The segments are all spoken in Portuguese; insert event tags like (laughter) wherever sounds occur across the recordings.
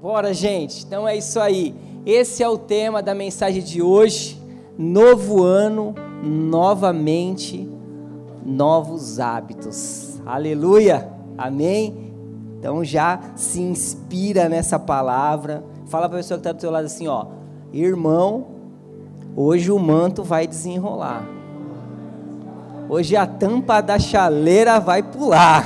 Bora, gente. Então é isso aí. Esse é o tema da mensagem de hoje. Novo ano, novamente, novos hábitos. Aleluia. Amém. Então já se inspira nessa palavra. Fala para a pessoa que está do seu lado assim, ó, irmão, hoje o manto vai desenrolar. Hoje a tampa da chaleira vai pular.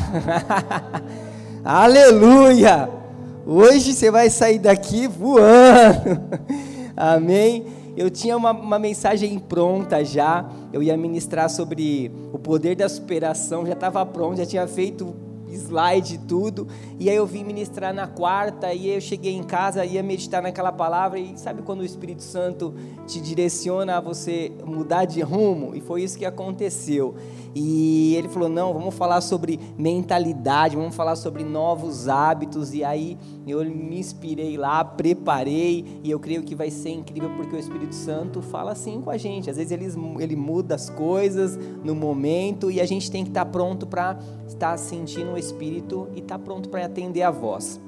(laughs) Aleluia! Hoje você vai sair daqui voando. (laughs) Amém? Eu tinha uma, uma, mensagem pronta já. Eu ia ministrar sobre o poder da superação. Já estava pronto, já tinha feito slide tudo. E aí eu vim ministrar na quarta. E aí eu cheguei em casa, ia meditar naquela palavra. E sabe quando o Espírito Santo te direciona a você mudar de rumo? E foi isso que aconteceu. E ele falou: não, vamos falar sobre mentalidade, vamos falar sobre novos hábitos. E aí eu me inspirei lá, preparei, e eu creio que vai ser incrível porque o Espírito Santo fala assim com a gente. Às vezes ele, ele muda as coisas no momento e a gente tem que estar pronto para estar sentindo o Espírito e estar pronto para atender a voz.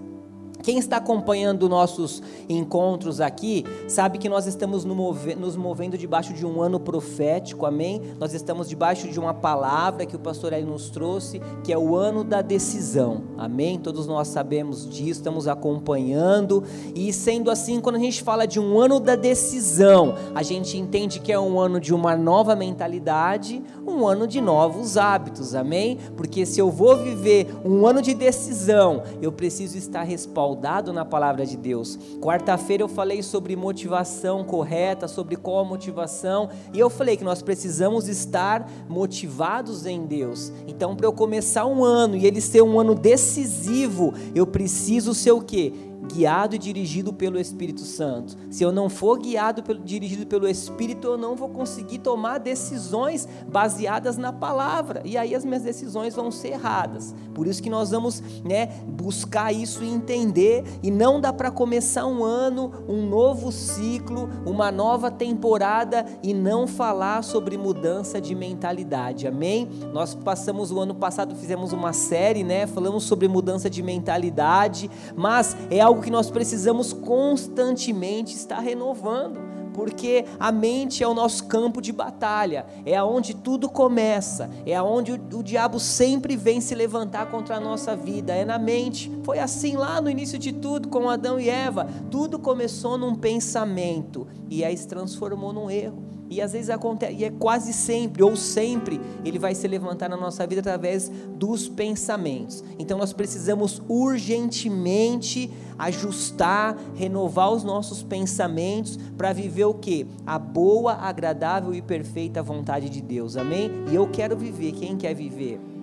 Quem está acompanhando nossos encontros aqui, sabe que nós estamos nos movendo debaixo de um ano profético, amém? Nós estamos debaixo de uma palavra que o pastor aí nos trouxe, que é o ano da decisão, amém? Todos nós sabemos disso, estamos acompanhando, e sendo assim, quando a gente fala de um ano da decisão, a gente entende que é um ano de uma nova mentalidade, um ano de novos hábitos, amém? Porque se eu vou viver um ano de decisão, eu preciso estar respaldado respaldado na palavra de Deus. Quarta-feira eu falei sobre motivação correta, sobre qual motivação, e eu falei que nós precisamos estar motivados em Deus. Então, para eu começar um ano e ele ser um ano decisivo, eu preciso ser o quê? Guiado e dirigido pelo Espírito Santo. Se eu não for guiado pelo, dirigido pelo Espírito, eu não vou conseguir tomar decisões baseadas na palavra. E aí as minhas decisões vão ser erradas. Por isso que nós vamos, né, buscar isso e entender e não dá para começar um ano, um novo ciclo, uma nova temporada e não falar sobre mudança de mentalidade. Amém? Nós passamos o ano passado fizemos uma série, né, falamos sobre mudança de mentalidade, mas é algo algo que nós precisamos constantemente estar renovando, porque a mente é o nosso campo de batalha, é aonde tudo começa, é aonde o, o diabo sempre vem se levantar contra a nossa vida, é na mente. Foi assim lá no início de tudo com Adão e Eva, tudo começou num pensamento e aí se transformou num erro. E às vezes acontece, e é quase sempre, ou sempre, ele vai se levantar na nossa vida através dos pensamentos. Então nós precisamos urgentemente ajustar, renovar os nossos pensamentos para viver o que? A boa, agradável e perfeita vontade de Deus. Amém? E eu quero viver. Quem quer viver?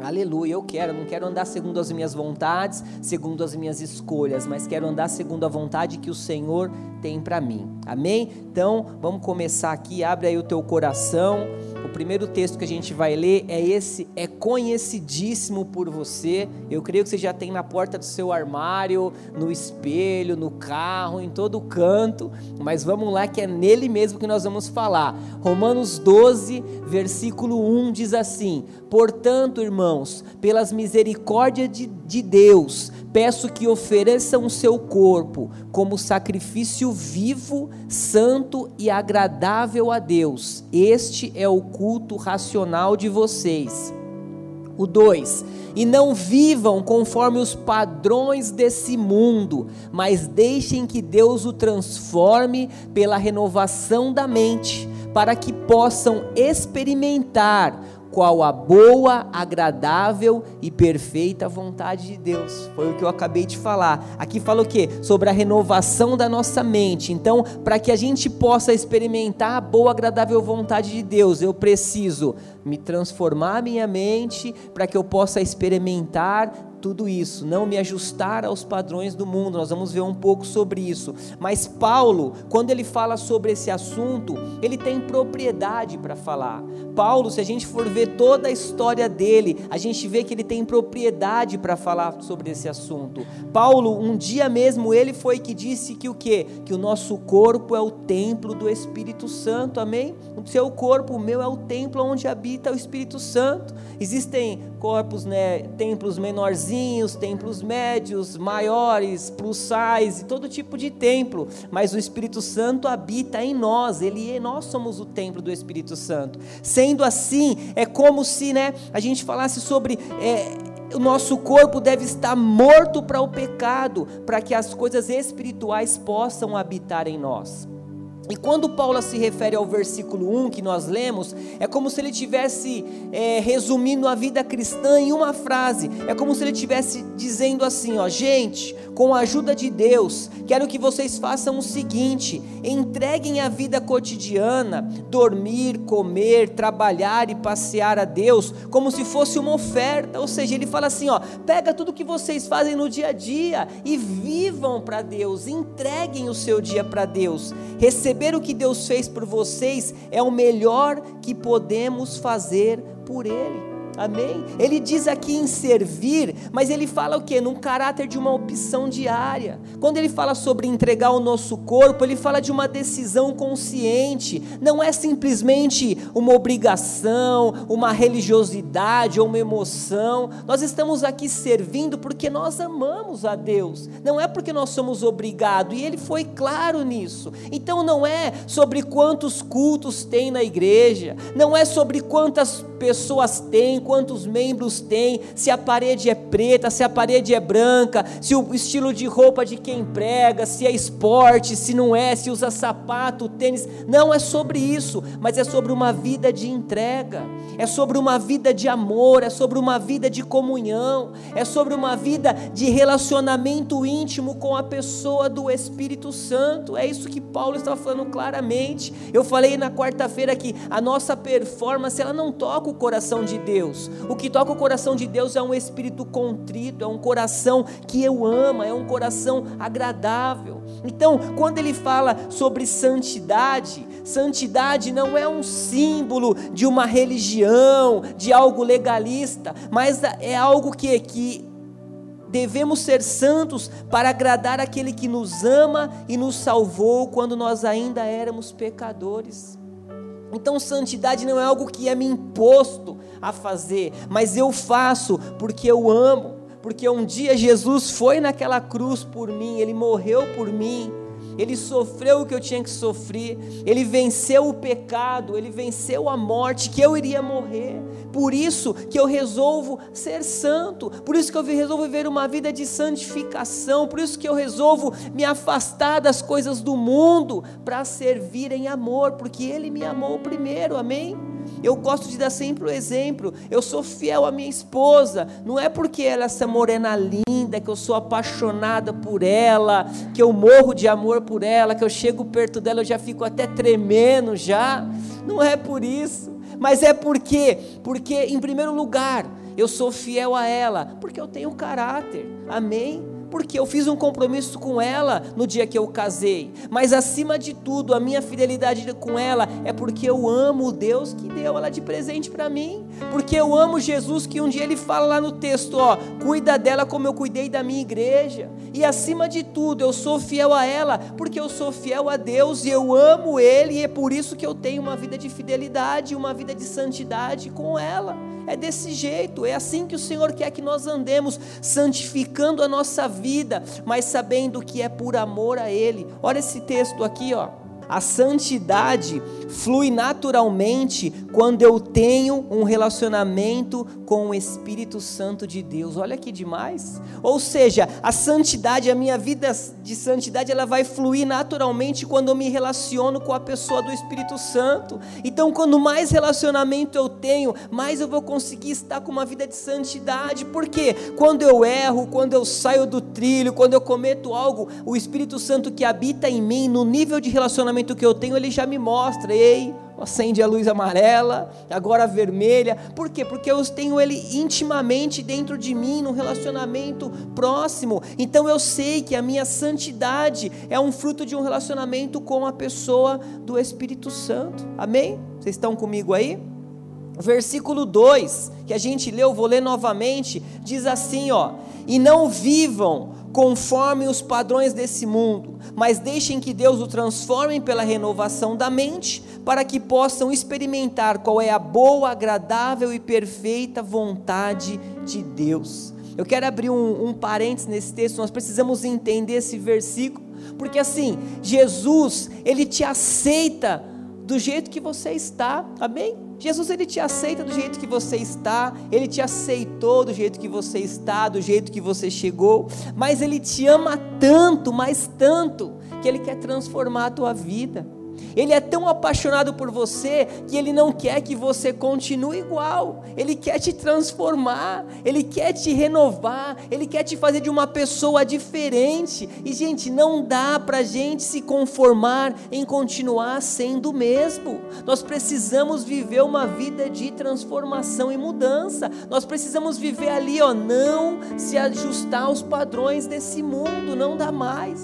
Aleluia, eu quero, não quero andar segundo as minhas vontades, segundo as minhas escolhas, mas quero andar segundo a vontade que o Senhor tem para mim. Amém? Então, vamos começar aqui. Abre aí o teu coração. O primeiro texto que a gente vai ler é esse, é conhecidíssimo por você. Eu creio que você já tem na porta do seu armário, no espelho, no carro, em todo canto. Mas vamos lá que é nele mesmo que nós vamos falar. Romanos 12, versículo 1 diz assim: Portanto, irmãos, pelas misericórdias de, de Deus, peço que ofereçam o seu corpo como sacrifício vivo, santo e agradável a Deus. Este é o culto racional de vocês. O 2: E não vivam conforme os padrões desse mundo, mas deixem que Deus o transforme pela renovação da mente, para que possam experimentar qual a boa, agradável e perfeita vontade de Deus. Foi o que eu acabei de falar. Aqui fala o que? Sobre a renovação da nossa mente. Então, para que a gente possa experimentar a boa, agradável vontade de Deus, eu preciso me transformar minha mente para que eu possa experimentar tudo isso, não me ajustar aos padrões do mundo. Nós vamos ver um pouco sobre isso. Mas Paulo, quando ele fala sobre esse assunto, ele tem propriedade para falar. Paulo, se a gente for ver toda a história dele, a gente vê que ele tem propriedade para falar sobre esse assunto. Paulo, um dia mesmo, ele foi que disse que o quê? Que o nosso corpo é o templo do Espírito Santo. Amém? O seu corpo, o meu é o templo onde habita o Espírito Santo. Existem corpos, né, templos menorzinhos menorzinhos, templos médios, maiores, plus size, todo tipo de templo, mas o Espírito Santo habita em nós, ele é, nós somos o templo do Espírito Santo. Sendo assim, é como se, né, a gente falasse sobre é, o nosso corpo deve estar morto para o pecado, para que as coisas espirituais possam habitar em nós. E quando Paulo se refere ao versículo 1 que nós lemos, é como se ele tivesse é, resumindo a vida cristã em uma frase. É como se ele tivesse dizendo assim: ó, gente, com a ajuda de Deus, quero que vocês façam o seguinte: entreguem a vida cotidiana, dormir, comer, trabalhar e passear a Deus, como se fosse uma oferta. Ou seja, ele fala assim: ó, pega tudo que vocês fazem no dia a dia e vivam para Deus, entreguem o seu dia para Deus. Recebam Receber o que Deus fez por vocês é o melhor que podemos fazer por Ele. Amém? Ele diz aqui em servir, mas ele fala o que? Num caráter de uma opção diária. Quando ele fala sobre entregar o nosso corpo, ele fala de uma decisão consciente. Não é simplesmente uma obrigação, uma religiosidade ou uma emoção. Nós estamos aqui servindo porque nós amamos a Deus. Não é porque nós somos obrigados. E ele foi claro nisso. Então não é sobre quantos cultos tem na igreja, não é sobre quantas pessoas tem, quantos membros tem, se a parede é preta, se a parede é branca, se o estilo de roupa de quem prega, se é esporte, se não é, se usa sapato, tênis. Não é sobre isso, mas é sobre uma vida de entrega, é sobre uma vida de amor, é sobre uma vida de comunhão, é sobre uma vida de relacionamento íntimo com a pessoa do Espírito Santo. É isso que Paulo está falando claramente. Eu falei na quarta-feira que a nossa performance ela não toca toca o coração de Deus. O que toca o coração de Deus é um espírito contrito, é um coração que eu amo, é um coração agradável. Então, quando ele fala sobre santidade, santidade não é um símbolo de uma religião, de algo legalista, mas é algo que, que devemos ser santos para agradar aquele que nos ama e nos salvou quando nós ainda éramos pecadores. Então, santidade não é algo que é me imposto a fazer, mas eu faço porque eu amo, porque um dia Jesus foi naquela cruz por mim, ele morreu por mim, ele sofreu o que eu tinha que sofrer, ele venceu o pecado, ele venceu a morte, que eu iria morrer. Por isso que eu resolvo ser santo, por isso que eu resolvo viver uma vida de santificação, por isso que eu resolvo me afastar das coisas do mundo para servir em amor, porque ele me amou primeiro, amém? Eu gosto de dar sempre o exemplo. Eu sou fiel à minha esposa. Não é porque ela é essa morena linda, que eu sou apaixonada por ela, que eu morro de amor por ela, que eu chego perto dela, eu já fico até tremendo já. Não é por isso. Mas é porque, porque em primeiro lugar, eu sou fiel a ela, porque eu tenho caráter. Amém? Porque eu fiz um compromisso com ela no dia que eu casei, mas acima de tudo, a minha fidelidade com ela é porque eu amo o Deus que deu ela de presente para mim, porque eu amo Jesus que um dia ele fala lá no texto, ó, cuida dela como eu cuidei da minha igreja, e acima de tudo, eu sou fiel a ela, porque eu sou fiel a Deus e eu amo ele, e é por isso que eu tenho uma vida de fidelidade, uma vida de santidade com ela. É desse jeito, é assim que o Senhor quer que nós andemos, santificando a nossa vida, mas sabendo que é por amor a Ele. Olha esse texto aqui, ó. A santidade flui naturalmente quando eu tenho um relacionamento com o Espírito Santo de Deus. Olha que demais. Ou seja, a santidade, a minha vida de santidade, ela vai fluir naturalmente quando eu me relaciono com a pessoa do Espírito Santo. Então, quando mais relacionamento eu tenho, mais eu vou conseguir estar com uma vida de santidade. Porque quando eu erro, quando eu saio do trilho, quando eu cometo algo, o Espírito Santo que habita em mim, no nível de relacionamento relacionamento que eu tenho, ele já me mostra, ei, acende a luz amarela, agora a vermelha. Por quê? Porque eu tenho ele intimamente dentro de mim, num relacionamento próximo. Então eu sei que a minha santidade é um fruto de um relacionamento com a pessoa do Espírito Santo. Amém? Vocês estão comigo aí? Versículo 2, que a gente leu, vou ler novamente, diz assim, ó: "E não vivam conforme os padrões desse mundo, mas deixem que Deus o transforme pela renovação da mente, para que possam experimentar qual é a boa, agradável e perfeita vontade de Deus." Eu quero abrir um, um parênteses nesse texto, nós precisamos entender esse versículo, porque assim, Jesus, ele te aceita do jeito que você está, amém? Jesus ele te aceita do jeito que você está, ele te aceitou do jeito que você está, do jeito que você chegou, mas ele te ama tanto, mas tanto, que ele quer transformar a tua vida. Ele é tão apaixonado por você que ele não quer que você continue igual. Ele quer te transformar, ele quer te renovar, ele quer te fazer de uma pessoa diferente. E gente, não dá para gente se conformar em continuar sendo o mesmo. Nós precisamos viver uma vida de transformação e mudança. Nós precisamos viver ali, ó, não se ajustar aos padrões desse mundo, não dá mais.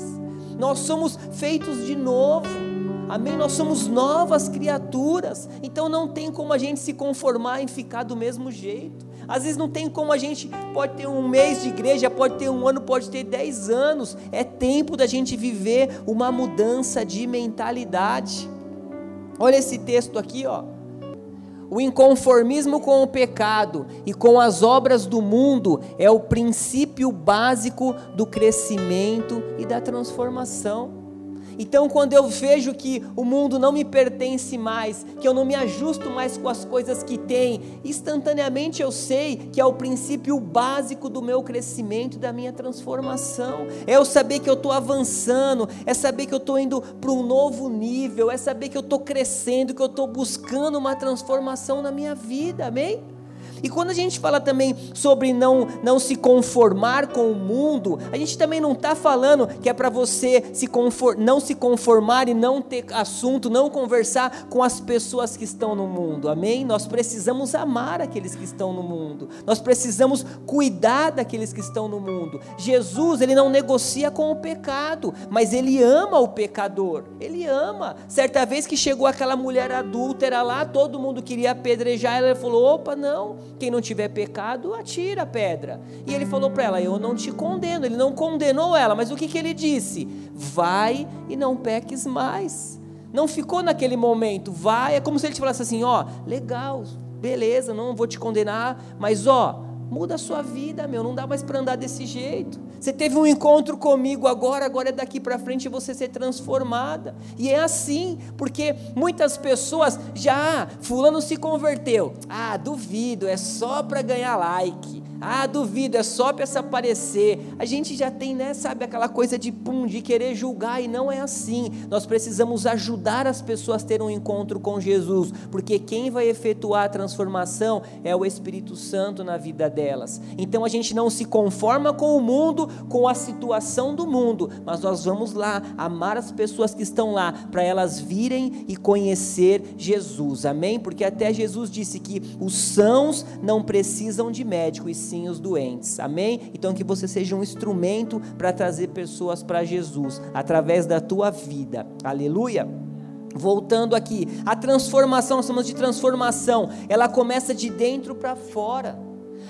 Nós somos feitos de novo. Amém? Nós somos novas criaturas, então não tem como a gente se conformar em ficar do mesmo jeito. Às vezes não tem como a gente pode ter um mês de igreja, pode ter um ano, pode ter dez anos. É tempo da gente viver uma mudança de mentalidade. Olha esse texto aqui, ó. O inconformismo com o pecado e com as obras do mundo é o princípio básico do crescimento e da transformação. Então, quando eu vejo que o mundo não me pertence mais, que eu não me ajusto mais com as coisas que tem, instantaneamente eu sei que é o princípio básico do meu crescimento da minha transformação. É eu saber que eu estou avançando, é saber que eu estou indo para um novo nível, é saber que eu estou crescendo, que eu estou buscando uma transformação na minha vida, amém? E quando a gente fala também sobre não, não se conformar com o mundo, a gente também não está falando que é para você se confor, não se conformar e não ter assunto, não conversar com as pessoas que estão no mundo, amém? Nós precisamos amar aqueles que estão no mundo, nós precisamos cuidar daqueles que estão no mundo. Jesus, ele não negocia com o pecado, mas ele ama o pecador, ele ama. Certa vez que chegou aquela mulher adúltera lá, todo mundo queria apedrejar, ela falou: opa, não quem não tiver pecado, atira a pedra. E ele falou para ela: Eu não te condeno. Ele não condenou ela, mas o que, que ele disse? Vai e não peques mais. Não ficou naquele momento, vai. É como se ele te falasse assim: Ó, legal, beleza, não vou te condenar, mas ó, muda a sua vida, meu, não dá mais para andar desse jeito. Você teve um encontro comigo agora, agora é daqui para frente você ser transformada. E é assim, porque muitas pessoas já, fulano se converteu. Ah, duvido, é só para ganhar like. Ah, duvido, é só para se aparecer. A gente já tem, né, sabe, aquela coisa de pum, de querer julgar e não é assim. Nós precisamos ajudar as pessoas a ter um encontro com Jesus, porque quem vai efetuar a transformação é o Espírito Santo na vida delas. Então a gente não se conforma com o mundo, com a situação do mundo, mas nós vamos lá amar as pessoas que estão lá para elas virem e conhecer Jesus. Amém? Porque até Jesus disse que os sãos não precisam de médico e sim sim os doentes. Amém? Então que você seja um instrumento para trazer pessoas para Jesus através da tua vida. Aleluia. Voltando aqui, a transformação, nós chamamos de transformação, ela começa de dentro para fora.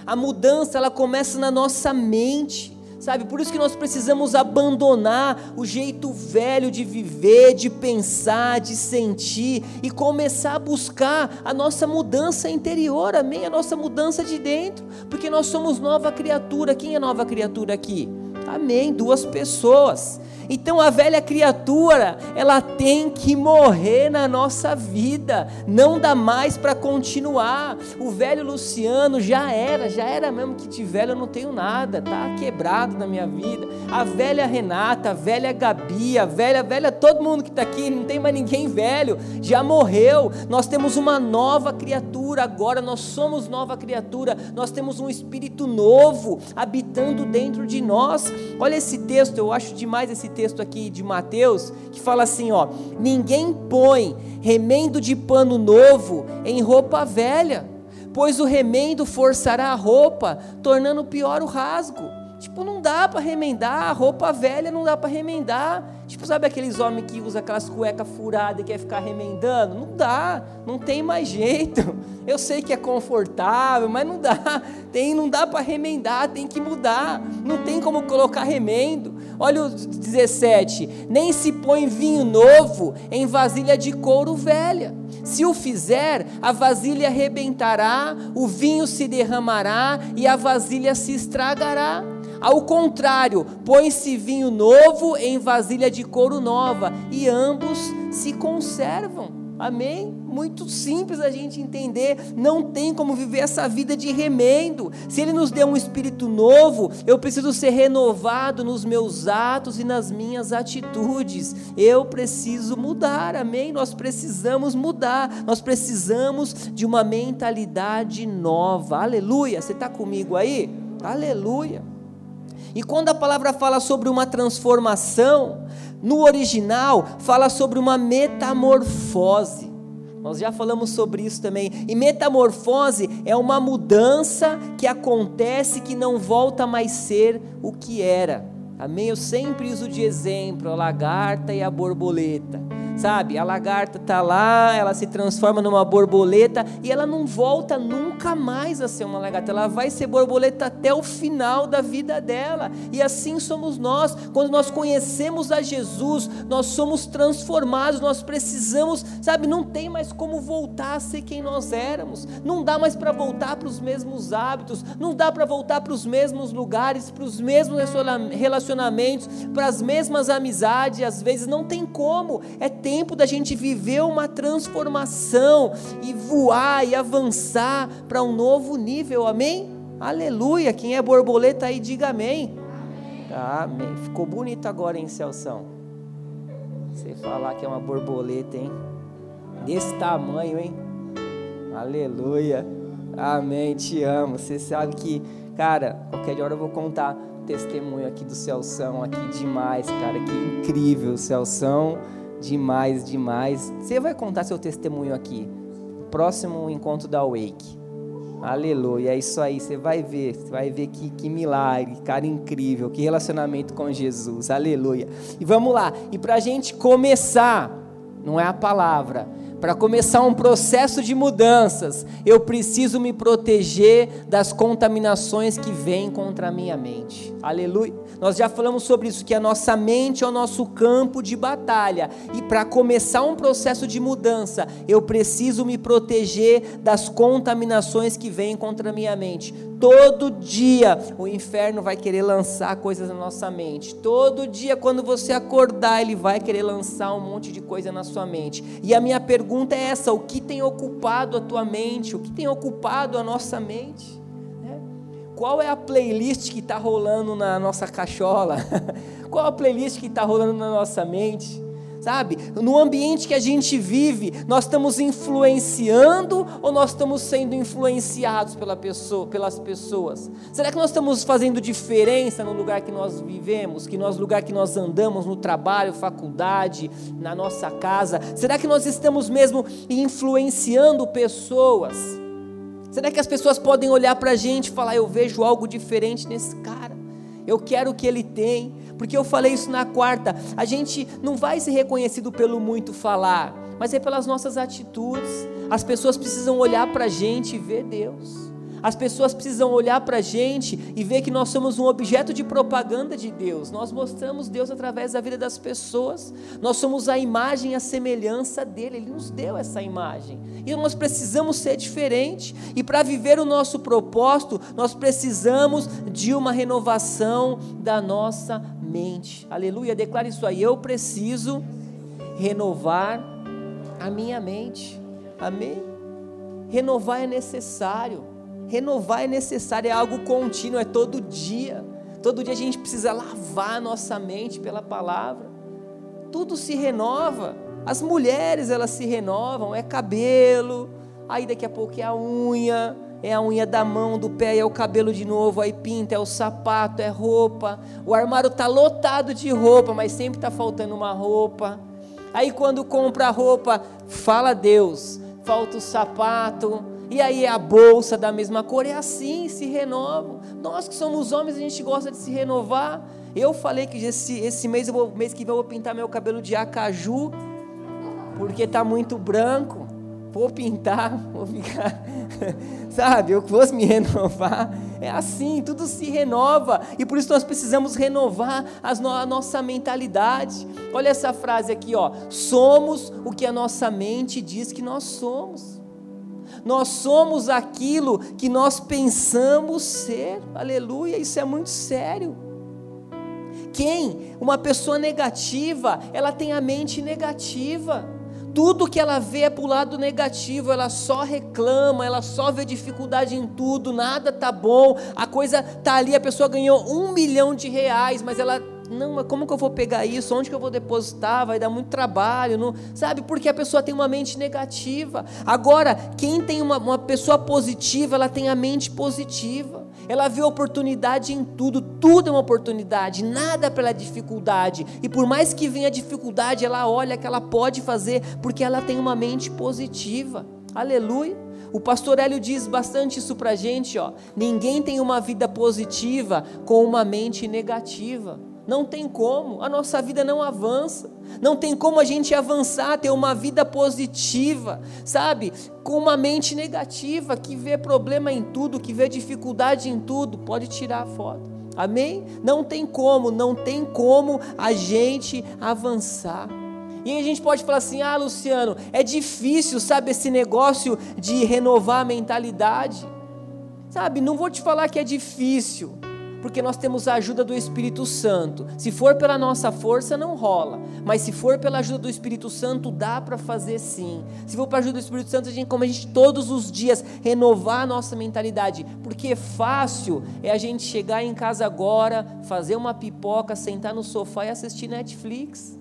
A mudança, ela começa na nossa mente sabe? Por isso que nós precisamos abandonar o jeito velho de viver, de pensar, de sentir e começar a buscar a nossa mudança interior, amém? A nossa mudança de dentro, porque nós somos nova criatura. Quem é nova criatura aqui? Amém, duas pessoas. Então a velha criatura, ela tem que morrer na nossa vida, não dá mais para continuar. O velho Luciano já era, já era mesmo que de velho eu não tenho nada, tá quebrado na minha vida. A velha Renata, a velha Gabi, a velha, velha, todo mundo que está aqui, não tem mais ninguém velho, já morreu. Nós temos uma nova criatura agora, nós somos nova criatura, nós temos um espírito novo habitando dentro de nós. Olha esse texto, eu acho demais esse texto aqui de Mateus, que fala assim, ó: Ninguém põe remendo de pano novo em roupa velha, pois o remendo forçará a roupa, tornando pior o rasgo. Tipo, não dá para remendar, roupa velha não dá para remendar. Tipo, sabe aqueles homens que usam aquelas cuecas furadas e quer ficar remendando? Não dá, não tem mais jeito. (laughs) Eu sei que é confortável, mas não dá. Tem, não dá para remendar, tem que mudar. Não tem como colocar remendo. Olha o 17: nem se põe vinho novo em vasilha de couro velha Se o fizer, a vasilha arrebentará, o vinho se derramará e a vasilha se estragará. Ao contrário, põe-se vinho novo em vasilha de couro nova, e ambos se conservam. Amém? Muito simples a gente entender. Não tem como viver essa vida de remendo. Se Ele nos deu um espírito novo, eu preciso ser renovado nos meus atos e nas minhas atitudes. Eu preciso mudar. Amém? Nós precisamos mudar. Nós precisamos de uma mentalidade nova. Aleluia. Você está comigo aí? Aleluia. E quando a palavra fala sobre uma transformação, no original fala sobre uma metamorfose. Nós já falamos sobre isso também. E metamorfose é uma mudança que acontece que não volta mais ser o que era. Amém? Eu sempre uso de exemplo a lagarta e a borboleta sabe? A lagarta está lá, ela se transforma numa borboleta e ela não volta nunca mais a ser uma lagarta, ela vai ser borboleta até o final da vida dela. E assim somos nós, quando nós conhecemos a Jesus, nós somos transformados, nós precisamos, sabe? Não tem mais como voltar a ser quem nós éramos, não dá mais para voltar para os mesmos hábitos, não dá para voltar para os mesmos lugares, para os mesmos relacionamentos, para as mesmas amizades, às vezes não tem como, é tempo da gente viver uma transformação e voar e avançar para um novo nível, amém? Aleluia! Quem é borboleta aí, diga amém. Amém. Ficou bonito agora, hein, Celção? Você falar que é uma borboleta, hein? Desse tamanho, hein? Aleluia. Amém. Te amo. Você sabe que, cara, qualquer hora eu vou contar testemunho aqui do Celção, aqui demais, cara. Que incrível, Celção demais, demais. Você vai contar seu testemunho aqui. Próximo encontro da Wake. Aleluia, é isso aí, você vai ver, você vai ver que, que milagre, cara incrível, que relacionamento com Jesus, aleluia. E vamos lá, e para a gente começar, não é a palavra, para começar um processo de mudanças, eu preciso me proteger das contaminações que vêm contra a minha mente. Aleluia. Nós já falamos sobre isso, que a nossa mente é o nosso campo de batalha. E para começar um processo de mudança, eu preciso me proteger das contaminações que vêm contra a minha mente. Todo dia o inferno vai querer lançar coisas na nossa mente. Todo dia, quando você acordar, ele vai querer lançar um monte de coisa na sua mente. E a minha pergunta é essa: o que tem ocupado a tua mente? O que tem ocupado a nossa mente? Né? Qual é a playlist que está rolando na nossa cachola? (laughs) Qual a playlist que está rolando na nossa mente? Sabe? No ambiente que a gente vive, nós estamos influenciando ou nós estamos sendo influenciados pela pessoa, pelas pessoas? Será que nós estamos fazendo diferença no lugar que nós vivemos, que nós lugar que nós andamos, no trabalho, faculdade, na nossa casa? Será que nós estamos mesmo influenciando pessoas? Será que as pessoas podem olhar para a gente e falar: eu vejo algo diferente nesse cara? Eu quero o que ele tem porque eu falei isso na quarta, a gente não vai ser reconhecido pelo muito falar, mas é pelas nossas atitudes. As pessoas precisam olhar para a gente e ver Deus. As pessoas precisam olhar para a gente e ver que nós somos um objeto de propaganda de Deus. Nós mostramos Deus através da vida das pessoas. Nós somos a imagem e a semelhança dele. Ele nos deu essa imagem. E nós precisamos ser diferente. E para viver o nosso propósito, nós precisamos de uma renovação da nossa mente. Aleluia. Declare isso aí. Eu preciso renovar a minha mente. Amém? Renovar é necessário. Renovar é necessário, é algo contínuo, é todo dia. Todo dia a gente precisa lavar a nossa mente pela palavra. Tudo se renova. As mulheres, elas se renovam, é cabelo, aí daqui a pouco é a unha, é a unha da mão, do pé, é o cabelo de novo, aí pinta, é o sapato, é roupa. O armário está lotado de roupa, mas sempre está faltando uma roupa. Aí quando compra a roupa, fala Deus, falta o sapato, e aí a bolsa da mesma cor, é assim, se renovam. Nós que somos homens, a gente gosta de se renovar. Eu falei que esse, esse mês, vou, mês que vem eu vou pintar meu cabelo de acaju, porque está muito branco. Vou pintar, (laughs) vou ficar. sabe? Eu fosse me renovar. É assim, tudo se renova. E por isso nós precisamos renovar no a nossa mentalidade. Olha essa frase aqui, ó. Somos o que a nossa mente diz que nós somos. Nós somos aquilo que nós pensamos ser. Aleluia, isso é muito sério. Quem? Uma pessoa negativa, ela tem a mente negativa tudo que ela vê é para o lado negativo, ela só reclama, ela só vê dificuldade em tudo, nada tá bom, a coisa tá ali, a pessoa ganhou um milhão de reais, mas ela não, mas como que eu vou pegar isso? Onde que eu vou depositar? Vai dar muito trabalho, não, sabe? Porque a pessoa tem uma mente negativa. Agora, quem tem uma, uma pessoa positiva, ela tem a mente positiva ela vê oportunidade em tudo, tudo é uma oportunidade, nada pela dificuldade. E por mais que venha dificuldade, ela olha que ela pode fazer, porque ela tem uma mente positiva. Aleluia. O pastor Hélio diz bastante isso para a gente, ó. Ninguém tem uma vida positiva com uma mente negativa. Não tem como, a nossa vida não avança. Não tem como a gente avançar, ter uma vida positiva, sabe? Com uma mente negativa, que vê problema em tudo, que vê dificuldade em tudo, pode tirar a foto. Amém? Não tem como, não tem como a gente avançar. E a gente pode falar assim: ah, Luciano, é difícil, sabe, esse negócio de renovar a mentalidade. Sabe, não vou te falar que é difícil, porque nós temos a ajuda do Espírito Santo. Se for pela nossa força, não rola. Mas se for pela ajuda do Espírito Santo, dá para fazer sim. Se for pela ajuda do Espírito Santo, a gente, como a gente todos os dias renovar a nossa mentalidade. Porque fácil é a gente chegar em casa agora, fazer uma pipoca, sentar no sofá e assistir Netflix.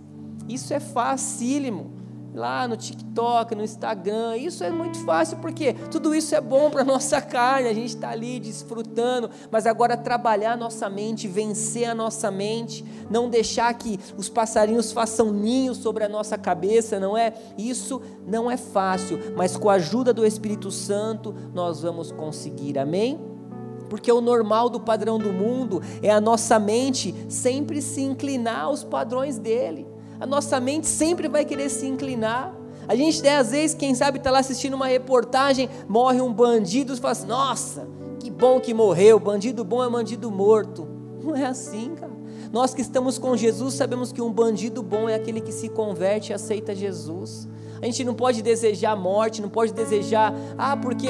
Isso é facílimo lá no TikTok, no Instagram. Isso é muito fácil porque tudo isso é bom para (laughs) nossa carne. A gente está ali desfrutando, mas agora trabalhar a nossa mente, vencer a nossa mente, não deixar que os passarinhos façam ninhos sobre a nossa cabeça, não é? Isso não é fácil, mas com a ajuda do Espírito Santo nós vamos conseguir. Amém? Porque o normal do padrão do mundo é a nossa mente sempre se inclinar aos padrões dele a nossa mente sempre vai querer se inclinar. A gente, né, às vezes, quem sabe, está lá assistindo uma reportagem, morre um bandido, e fala assim: nossa, que bom que morreu, bandido bom é bandido morto. Não é assim, cara. Nós que estamos com Jesus sabemos que um bandido bom é aquele que se converte e aceita Jesus. A gente não pode desejar morte, não pode desejar, ah, porque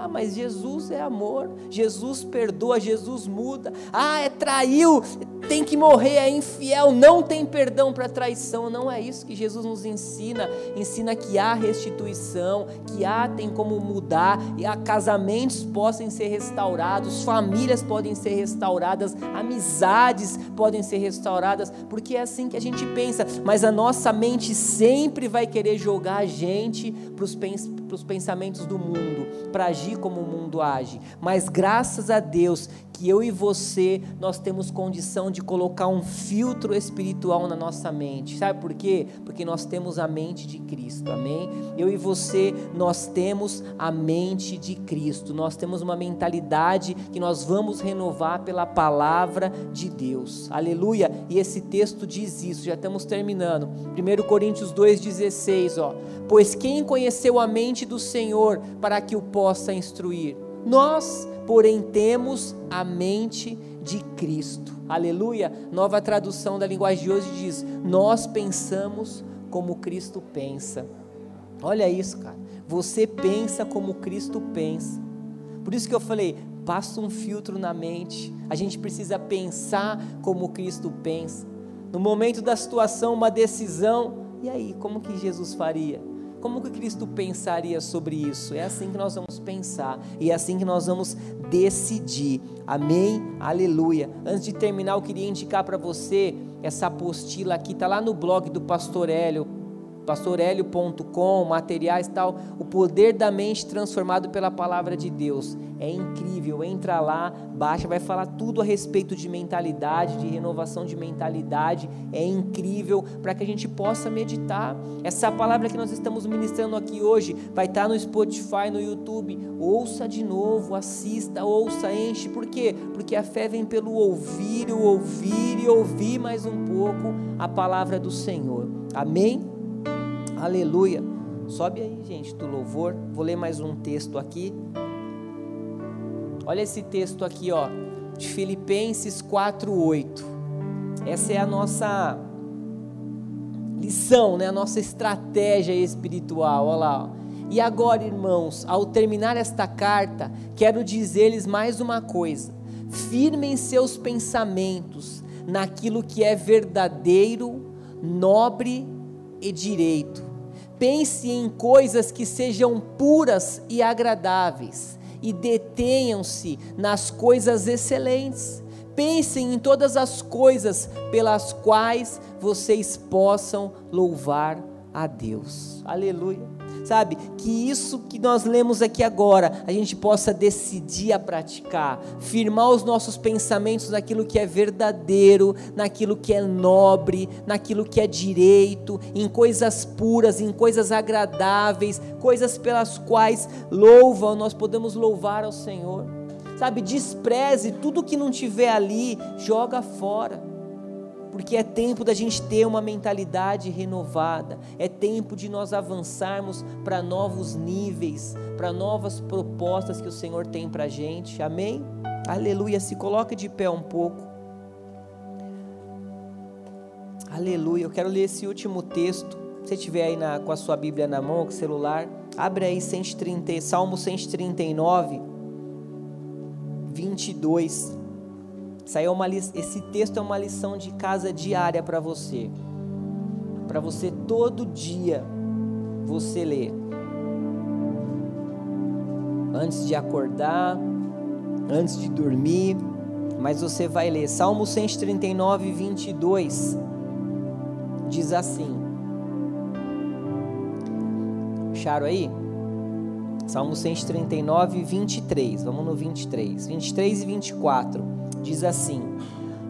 ah, mas Jesus é amor, Jesus perdoa, Jesus muda. Ah, é traiu, tem que morrer, é infiel, não tem perdão para traição. Não é isso que Jesus nos ensina. Ensina que há restituição, que há tem como mudar, e há casamentos podem ser restaurados, famílias podem ser restauradas, amizades podem ser restauradas, porque é assim que a gente pensa. Mas a nossa mente sempre vai querer jogar a gente para os pensamentos do mundo, para agir como o mundo age, mas graças a Deus que eu e você nós temos condição de colocar um filtro espiritual na nossa mente. Sabe por quê? Porque nós temos a mente de Cristo. Amém? Eu e você nós temos a mente de Cristo. Nós temos uma mentalidade que nós vamos renovar pela palavra de Deus. Aleluia. E esse texto diz isso. Já estamos terminando. 1 Coríntios 2:16, ó. Pois quem conheceu a mente do Senhor para que o possa instruir? Nós, porém, temos a mente de Cristo. Aleluia. Nova tradução da linguagem de hoje diz: Nós pensamos como Cristo pensa. Olha isso, cara. Você pensa como Cristo pensa. Por isso que eu falei, passa um filtro na mente. A gente precisa pensar como Cristo pensa. No momento da situação, uma decisão, e aí, como que Jesus faria? Como que Cristo pensaria sobre isso? É assim que nós vamos pensar e é assim que nós vamos decidir. Amém? Aleluia. Antes de terminar, eu queria indicar para você essa apostila aqui, está lá no blog do Pastor Hélio pastorelio.com, materiais tal, o poder da mente transformado pela palavra de Deus. É incrível, entra lá, baixa, vai falar tudo a respeito de mentalidade, de renovação de mentalidade. É incrível para que a gente possa meditar. Essa palavra que nós estamos ministrando aqui hoje vai estar no Spotify, no YouTube. Ouça de novo, assista, ouça, enche. Por quê? Porque a fé vem pelo ouvir, o ouvir e ouvir mais um pouco a palavra do Senhor. Amém? Aleluia. Sobe aí, gente, do louvor. Vou ler mais um texto aqui. Olha esse texto aqui, ó, de Filipenses 4:8. Essa é a nossa lição, né? A nossa estratégia espiritual. Olha lá. Ó. E agora, irmãos, ao terminar esta carta, quero dizer-lhes mais uma coisa: firmem seus pensamentos naquilo que é verdadeiro, nobre e direito. Pense em coisas que sejam puras e agradáveis, e detenham-se nas coisas excelentes. Pensem em todas as coisas pelas quais vocês possam louvar a Deus. Aleluia sabe? Que isso que nós lemos aqui agora, a gente possa decidir a praticar, firmar os nossos pensamentos naquilo que é verdadeiro, naquilo que é nobre, naquilo que é direito, em coisas puras, em coisas agradáveis, coisas pelas quais louvam, nós podemos louvar ao Senhor. Sabe, despreze tudo que não tiver ali, joga fora porque é tempo da gente ter uma mentalidade renovada, é tempo de nós avançarmos para novos níveis, para novas propostas que o Senhor tem para a gente, amém? Aleluia, se coloque de pé um pouco. Aleluia, eu quero ler esse último texto. Se você estiver aí na, com a sua Bíblia na mão, com o celular, abre aí 130, Salmo 139, 22. Isso é uma, esse texto é uma lição de casa diária para você. Para você todo dia você ler. Antes de acordar, antes de dormir, mas você vai ler. Salmo 139, 22 diz assim. Acharam aí? Salmo 139, 23. Vamos no 23. 23 e 24 diz assim: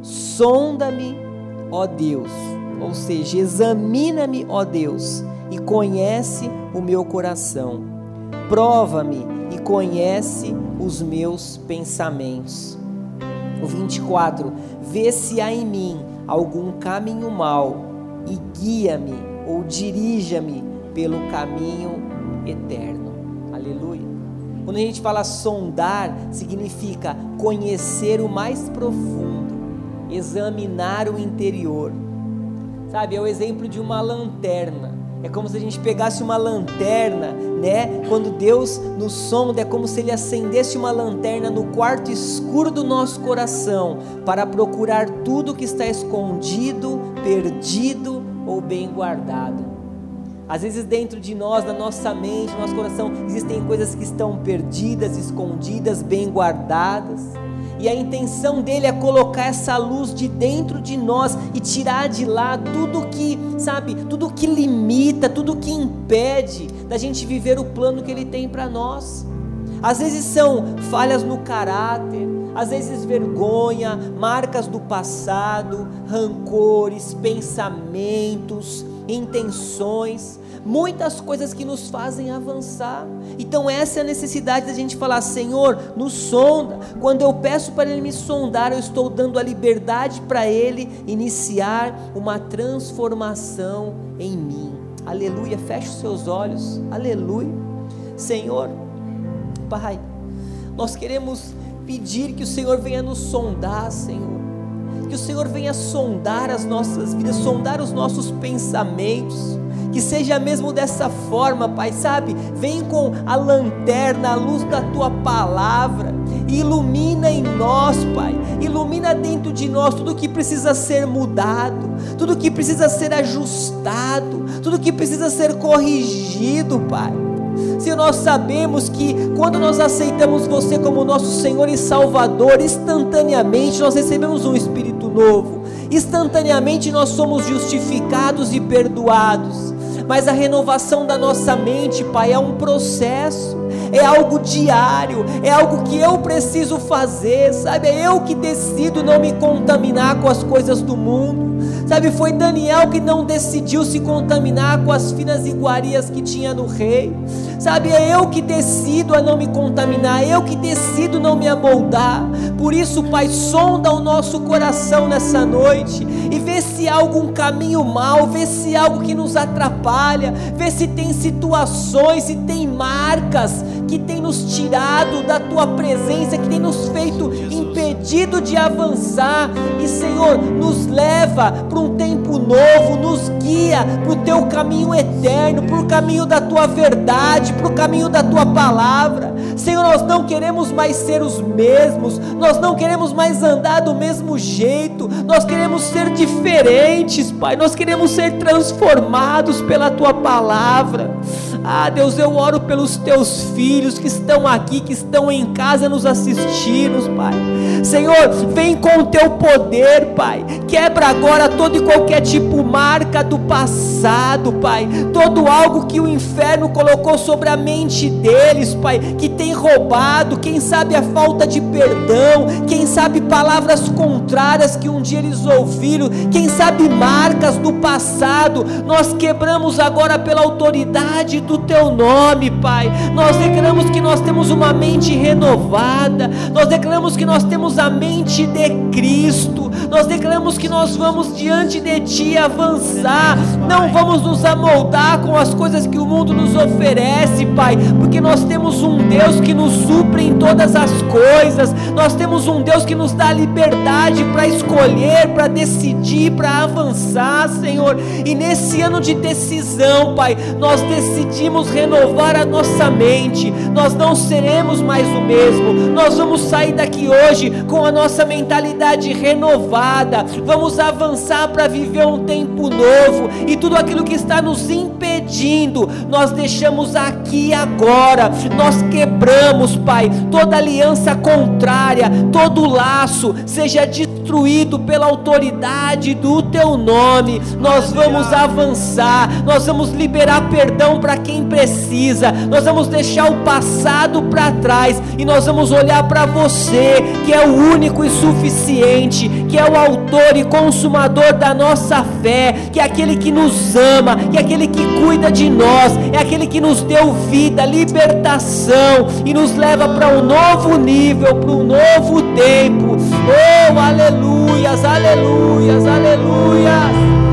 Sonda-me, ó Deus, ou seja, examina-me, ó Deus, e conhece o meu coração. Prova-me e conhece os meus pensamentos. O 24: Vê se há em mim algum caminho mau e guia-me ou dirija-me pelo caminho eterno. Aleluia. Quando a gente fala sondar, significa conhecer o mais profundo, examinar o interior. Sabe, é o exemplo de uma lanterna. É como se a gente pegasse uma lanterna, né? Quando Deus nos sonda, é como se Ele acendesse uma lanterna no quarto escuro do nosso coração para procurar tudo que está escondido, perdido ou bem guardado. Às vezes, dentro de nós, na nossa mente, no nosso coração, existem coisas que estão perdidas, escondidas, bem guardadas. E a intenção dele é colocar essa luz de dentro de nós e tirar de lá tudo que, sabe, tudo que limita, tudo que impede da gente viver o plano que ele tem para nós. Às vezes são falhas no caráter, às vezes vergonha, marcas do passado, rancores, pensamentos, intenções, muitas coisas que nos fazem avançar. Então, essa é a necessidade da gente falar: Senhor, nos sonda. Quando eu peço para Ele me sondar, eu estou dando a liberdade para Ele iniciar uma transformação em mim. Aleluia. Feche os seus olhos. Aleluia. Senhor, Pai, nós queremos pedir que o Senhor venha nos sondar, Senhor que o Senhor venha sondar as nossas vidas, sondar os nossos pensamentos, que seja mesmo dessa forma, Pai, sabe? Vem com a lanterna, a luz da tua palavra, ilumina em nós, Pai, ilumina dentro de nós tudo que precisa ser mudado, tudo que precisa ser ajustado, tudo que precisa ser corrigido, Pai. Se nós sabemos que quando nós aceitamos você como nosso Senhor e Salvador, instantaneamente nós recebemos um espírito novo, instantaneamente nós somos justificados e perdoados. Mas a renovação da nossa mente, Pai, é um processo, é algo diário, é algo que eu preciso fazer, sabe? É eu que decido não me contaminar com as coisas do mundo. Sabe, foi Daniel que não decidiu se contaminar com as finas iguarias que tinha no rei. Sabe, é eu que decido a não me contaminar, é eu que decido não me amoldar, Por isso, Pai, sonda o nosso coração nessa noite e vê se há algum caminho mal, vê se há algo que nos atrapalha, vê se tem situações, se tem marcas que tem nos tirado da tua presença, que tem nos feito impedido de avançar. E Senhor, nos leva para um tempo novo, nos guia para o teu caminho eterno, para o caminho da tua verdade, para o caminho da tua palavra. Senhor, nós não queremos mais ser os mesmos, nós não queremos mais andar do mesmo jeito, nós queremos ser diferentes, Pai, nós queremos ser transformados pela tua palavra. Ah, Deus, eu oro pelos teus filhos que estão aqui, que estão em casa nos assistindo, Pai. Senhor, vem com o teu poder, Pai. Quebra agora todo e qualquer tipo marca do passado, Pai. Todo algo que o inferno colocou sobre a mente deles, Pai, que tem roubado, quem sabe a falta de perdão, quem sabe palavras contrárias que um dia eles ouviram, quem sabe marcas do passado. Nós quebramos agora pela autoridade do teu nome, Pai. Nós declaramos que nós temos uma mente renovada, nós declaramos que nós temos a mente de Cristo, nós declaramos que nós vamos diante de Ti avançar, não vamos nos amoldar com as coisas que o mundo nos oferece, Pai, porque nós temos um Deus que nos supre em todas as coisas, nós temos um Deus que nos dá liberdade para escolher, para decidir, para avançar, Senhor, e nesse ano de decisão, Pai, nós decidimos renovar a nossa mente, nós não seremos mais o mesmo. Nós vamos sair daqui hoje com a nossa mentalidade renovada. Vamos avançar para viver um tempo novo e tudo aquilo que está nos impedindo, nós deixamos aqui agora. Nós quebramos, Pai, toda aliança contrária, todo laço, seja destruído pela autoridade do teu nome. Nós vamos avançar, nós vamos liberar perdão para quem precisa. Nós vamos deixar o passado para trás e nós vamos olhar para você, que é o único e suficiente, que é o autor e consumador da nossa fé, que é aquele que nos ama, que é aquele que cuida de nós, é aquele que nos deu vida, libertação e nos leva para um novo nível, para um novo tempo. Oh, aleluias, aleluias, aleluias.